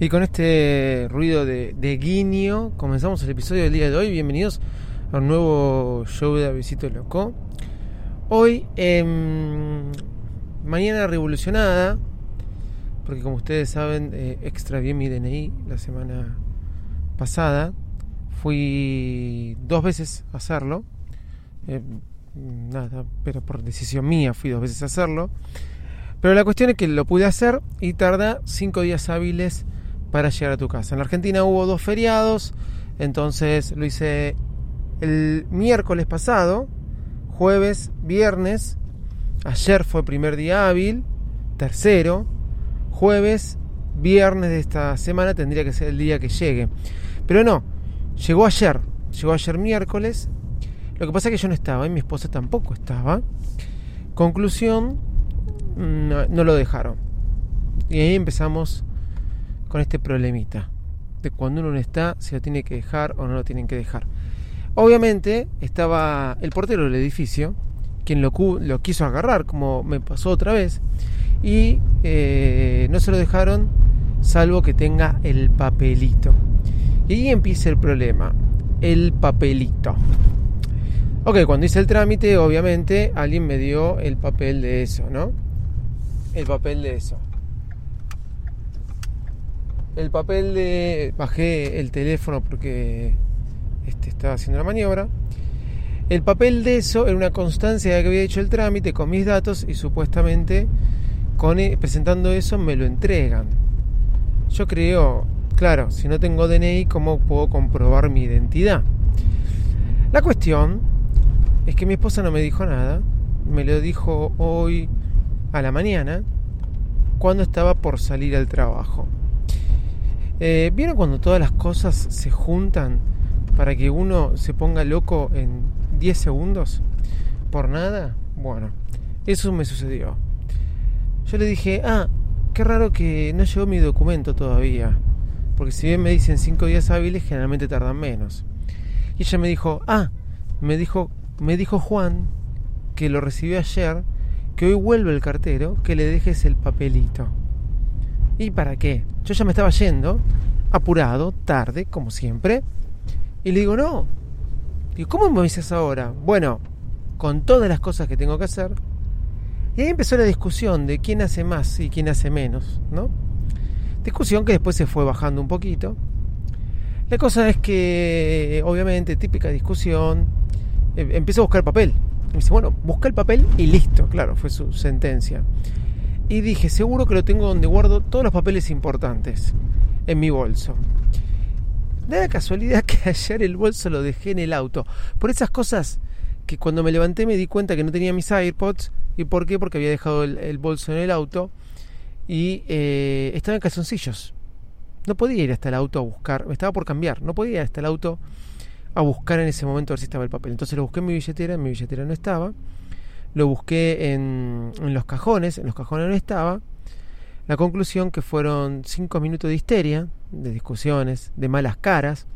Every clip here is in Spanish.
Y con este ruido de, de, guiño comenzamos el episodio del día de hoy. Bienvenidos a un nuevo show de Avisito Loco. Hoy, eh, mañana revolucionada, porque como ustedes saben, eh, extravié mi DNI la semana pasada. Fui dos veces a hacerlo. Eh, nada, pero por decisión mía fui dos veces a hacerlo. Pero la cuestión es que lo pude hacer y tarda cinco días hábiles para llegar a tu casa. En la Argentina hubo dos feriados, entonces lo hice el miércoles pasado, jueves, viernes, ayer fue primer día hábil, tercero, jueves, viernes de esta semana tendría que ser el día que llegue. Pero no, llegó ayer, llegó ayer miércoles, lo que pasa es que yo no estaba y mi esposa tampoco estaba. Conclusión, no, no lo dejaron. Y ahí empezamos con este problemita de cuando uno no está, si lo tiene que dejar o no lo tienen que dejar. Obviamente estaba el portero del edificio, quien lo, lo quiso agarrar, como me pasó otra vez, y eh, no se lo dejaron salvo que tenga el papelito. Y ahí empieza el problema, el papelito. Ok, cuando hice el trámite, obviamente alguien me dio el papel de eso, ¿no? El papel de eso el papel de. Bajé el teléfono porque este, estaba haciendo la maniobra. El papel de eso era una constancia de que había hecho el trámite con mis datos y supuestamente con, e, presentando eso me lo entregan. Yo creo, claro, si no tengo DNI, ¿cómo puedo comprobar mi identidad? La cuestión es que mi esposa no me dijo nada, me lo dijo hoy a la mañana, cuando estaba por salir al trabajo. Eh, ¿Vieron cuando todas las cosas se juntan para que uno se ponga loco en 10 segundos? ¿Por nada? Bueno, eso me sucedió. Yo le dije, ah, qué raro que no llegó mi documento todavía. Porque si bien me dicen 5 días hábiles, generalmente tardan menos. Y ella me dijo, ah, me dijo, me dijo Juan que lo recibió ayer, que hoy vuelve el cartero, que le dejes el papelito. ¿Y para qué? Yo ya me estaba yendo, apurado, tarde, como siempre. Y le digo, no. Digo, ¿cómo me dices ahora? Bueno, con todas las cosas que tengo que hacer. Y ahí empezó la discusión de quién hace más y quién hace menos, ¿no? Discusión que después se fue bajando un poquito. La cosa es que, obviamente, típica discusión, em, empiezo a buscar papel. Y me dice, bueno, busca el papel y listo, claro, fue su sentencia y dije, seguro que lo tengo donde guardo todos los papeles importantes, en mi bolso. Da la casualidad que ayer el bolso lo dejé en el auto. Por esas cosas que cuando me levanté me di cuenta que no tenía mis AirPods. ¿Y por qué? Porque había dejado el, bolso en el auto y eh, estaba en calzoncillos. No podía ir hasta el auto a buscar, me estaba por cambiar, no podía ir hasta el auto a buscar en ese momento a ver si estaba el papel. Entonces lo busqué en mi billetera, en mi billetera no estaba lo busqué en, los cajones, en los cajones no estaba. La conclusión que fueron cinco minutos de histeria, de discusiones, de malas caras,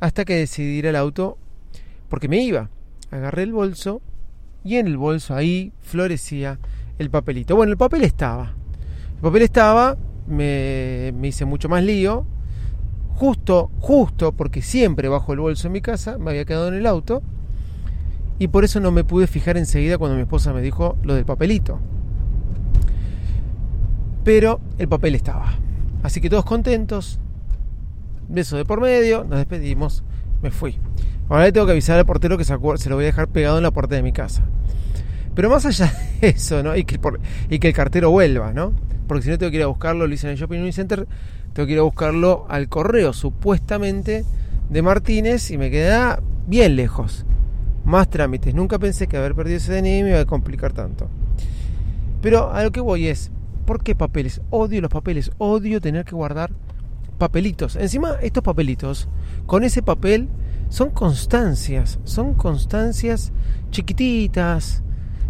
hasta que decidí ir al auto porque me iba. Agarré el bolso y en el bolso ahí florecía el papelito. Bueno, el papel estaba. El papel estaba, me, me hice mucho más lío. Justo, justo, porque siempre bajo el bolso en mi casa, me había quedado en el auto y por eso no me pude fijar enseguida cuando mi esposa me dijo lo del papelito. Pero el papel estaba. Así que todos contentos. Beso de por medio, nos despedimos, me fui. Ahora le tengo que avisar al portero que se, lo voy a dejar pegado en la puerta de mi casa. Pero más allá de eso, ¿no? Y que, el cartero vuelva, ¿no? Porque si no tengo que ir a buscarlo, lo hice en el Shopping Center, tengo que ir a buscarlo al correo, supuestamente, de Martínez y me queda bien lejos más trámites. Nunca pensé que haber perdido ese DNI me iba a complicar tanto. Pero a lo que voy es, ¿por qué papeles? Odio los papeles, odio tener que guardar papelitos. Encima, estos papelitos, con ese papel, son constancias, son constancias chiquititas,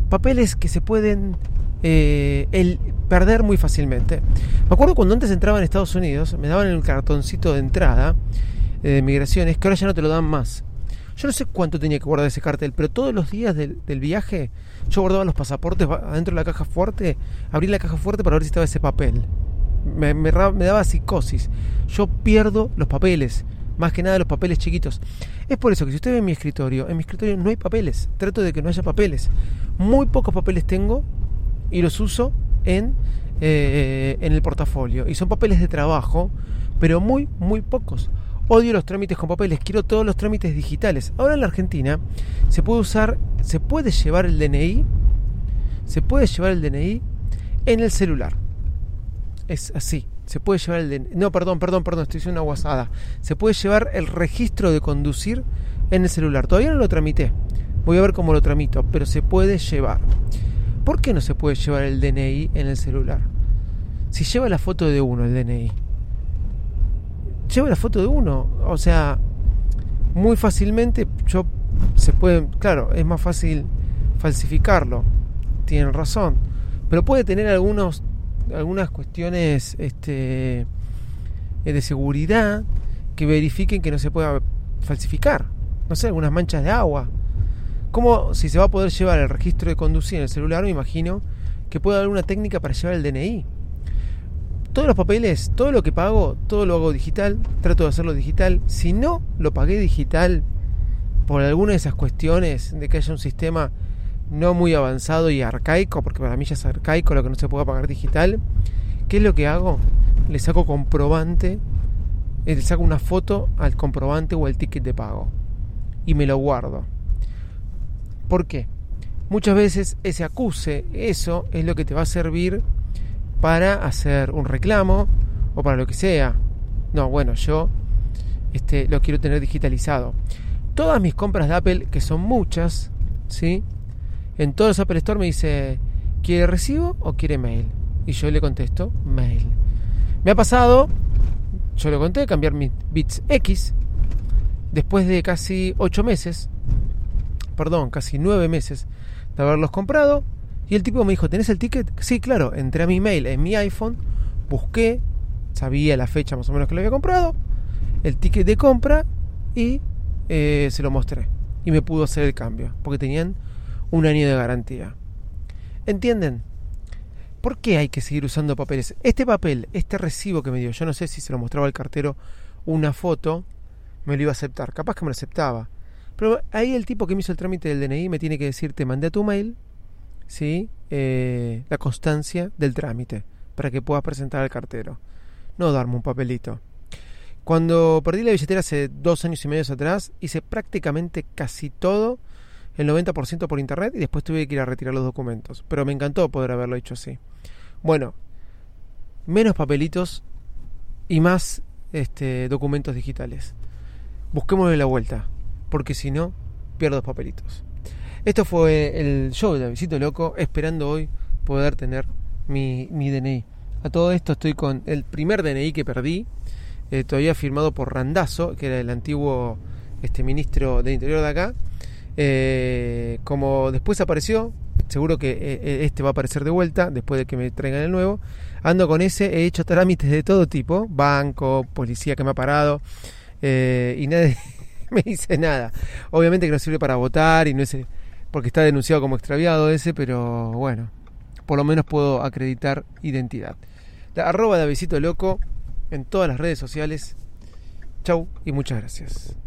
papeles que se pueden eh, el perder muy fácilmente. Me acuerdo cuando antes entraba en Estados Unidos, me daban el cartoncito de entrada eh, de migraciones, que ahora ya no te lo dan más. Yo no sé cuánto tenía que guardar ese cartel, pero todos los días del, viaje yo guardaba los pasaportes adentro de la caja fuerte, abrí la caja fuerte para ver si estaba ese papel. me, me daba psicosis. Yo pierdo los papeles, más que nada los papeles chiquitos. Es por eso que si usted ve en mi escritorio, en mi escritorio no hay papeles. Trato de que no haya papeles. Muy pocos papeles tengo y los uso en, eh, en el portafolio. Y son papeles de trabajo, pero muy, muy pocos. Odio los trámites con papeles, quiero todos los trámites digitales. Ahora en la Argentina se puede usar, se puede llevar el DNI, se puede llevar el DNI en el celular. Es así, se puede llevar el no, perdón, perdón, perdón, estoy haciendo una guasada. Se puede llevar el registro de conducir en el celular. Todavía no lo tramité. Voy a ver cómo lo tramito, pero se puede llevar. ¿Por qué no se puede llevar el DNI en el celular? Si lleva la foto de uno el DNI. Lleva la foto de uno, o sea, muy fácilmente yo se puede, claro, es más fácil falsificarlo. Tienen razón, pero puede tener algunos algunas cuestiones este, eh, de seguridad que verifiquen que no se pueda falsificar. No sé, algunas manchas de agua. ¿Cómo si se va a poder llevar el registro de conducir en el celular? Me imagino que puede haber una técnica para llevar el DNI. Todos los papeles, todo lo que pago, todo lo hago digital, trato de hacerlo digital. Si no lo pagué digital por alguna de esas cuestiones de que haya un sistema no muy avanzado y arcaico, porque para mí ya es arcaico lo que no se puede pagar digital, ¿qué es lo que hago? Le saco comprobante, eh, le saco una foto al comprobante o al ticket de pago y me lo guardo. ¿Por qué? Muchas veces ese acuse, eso es lo que te va a servir para hacer un reclamo o para lo que sea. No, bueno, yo este, lo quiero tener digitalizado. Todas mis compras de Apple, que son muchas, ¿sí? En todos los Apple Store me dice, ¿quiere recibo o quiere mail? Y yo le contesto, mail. Me ha pasado, yo lo conté, cambiar mis bits X después de casi 8 meses, perdón, casi 9 meses de haberlos comprado. Y el tipo me dijo, ¿tenés el ticket? Sí, claro, entré a mi mail en mi iPhone, busqué, sabía la fecha más o menos que lo había comprado, el ticket de compra y eh, se lo mostré. Y me pudo hacer el cambio, porque tenían un año de garantía. ¿Entienden? ¿Por qué hay que seguir usando papeles? Este papel, este recibo que me dio, yo no sé si se lo mostraba al cartero una foto, me lo iba a aceptar. Capaz que me lo aceptaba. Pero ahí el tipo que me hizo el trámite del DNI me tiene que decir, te mandé a tu mail, ¿sí? Eh, la constancia del trámite, para que puedas presentar al cartero. No darme un papelito. Cuando perdí la billetera hace dos años y medio atrás, hice prácticamente casi todo el 90% por internet y después tuve que ir a retirar los documentos. Pero me encantó poder haberlo hecho así. Bueno, menos papelitos y más este, documentos digitales. Busquémosle la vuelta, porque si no, pierdo papelitos. Esto fue el show de Visito Loco, esperando hoy poder tener mi, mi, DNI. A todo esto estoy con el primer DNI que perdí, eh, todavía firmado por Randazo, que era el antiguo este, ministro de Interior de acá, eh, como después apareció, seguro que eh, este va a aparecer de vuelta después de que me traigan el nuevo. Ando con ese, he hecho trámites de todo tipo, banco, policía que me ha parado y nadie me dice nada. Obviamente que no sirve para votar y no es porque está denunciado como extraviado ese, pero bueno, por lo menos puedo acreditar identidad. La arroba de Loco en todas las redes sociales. Chau y muchas gracias.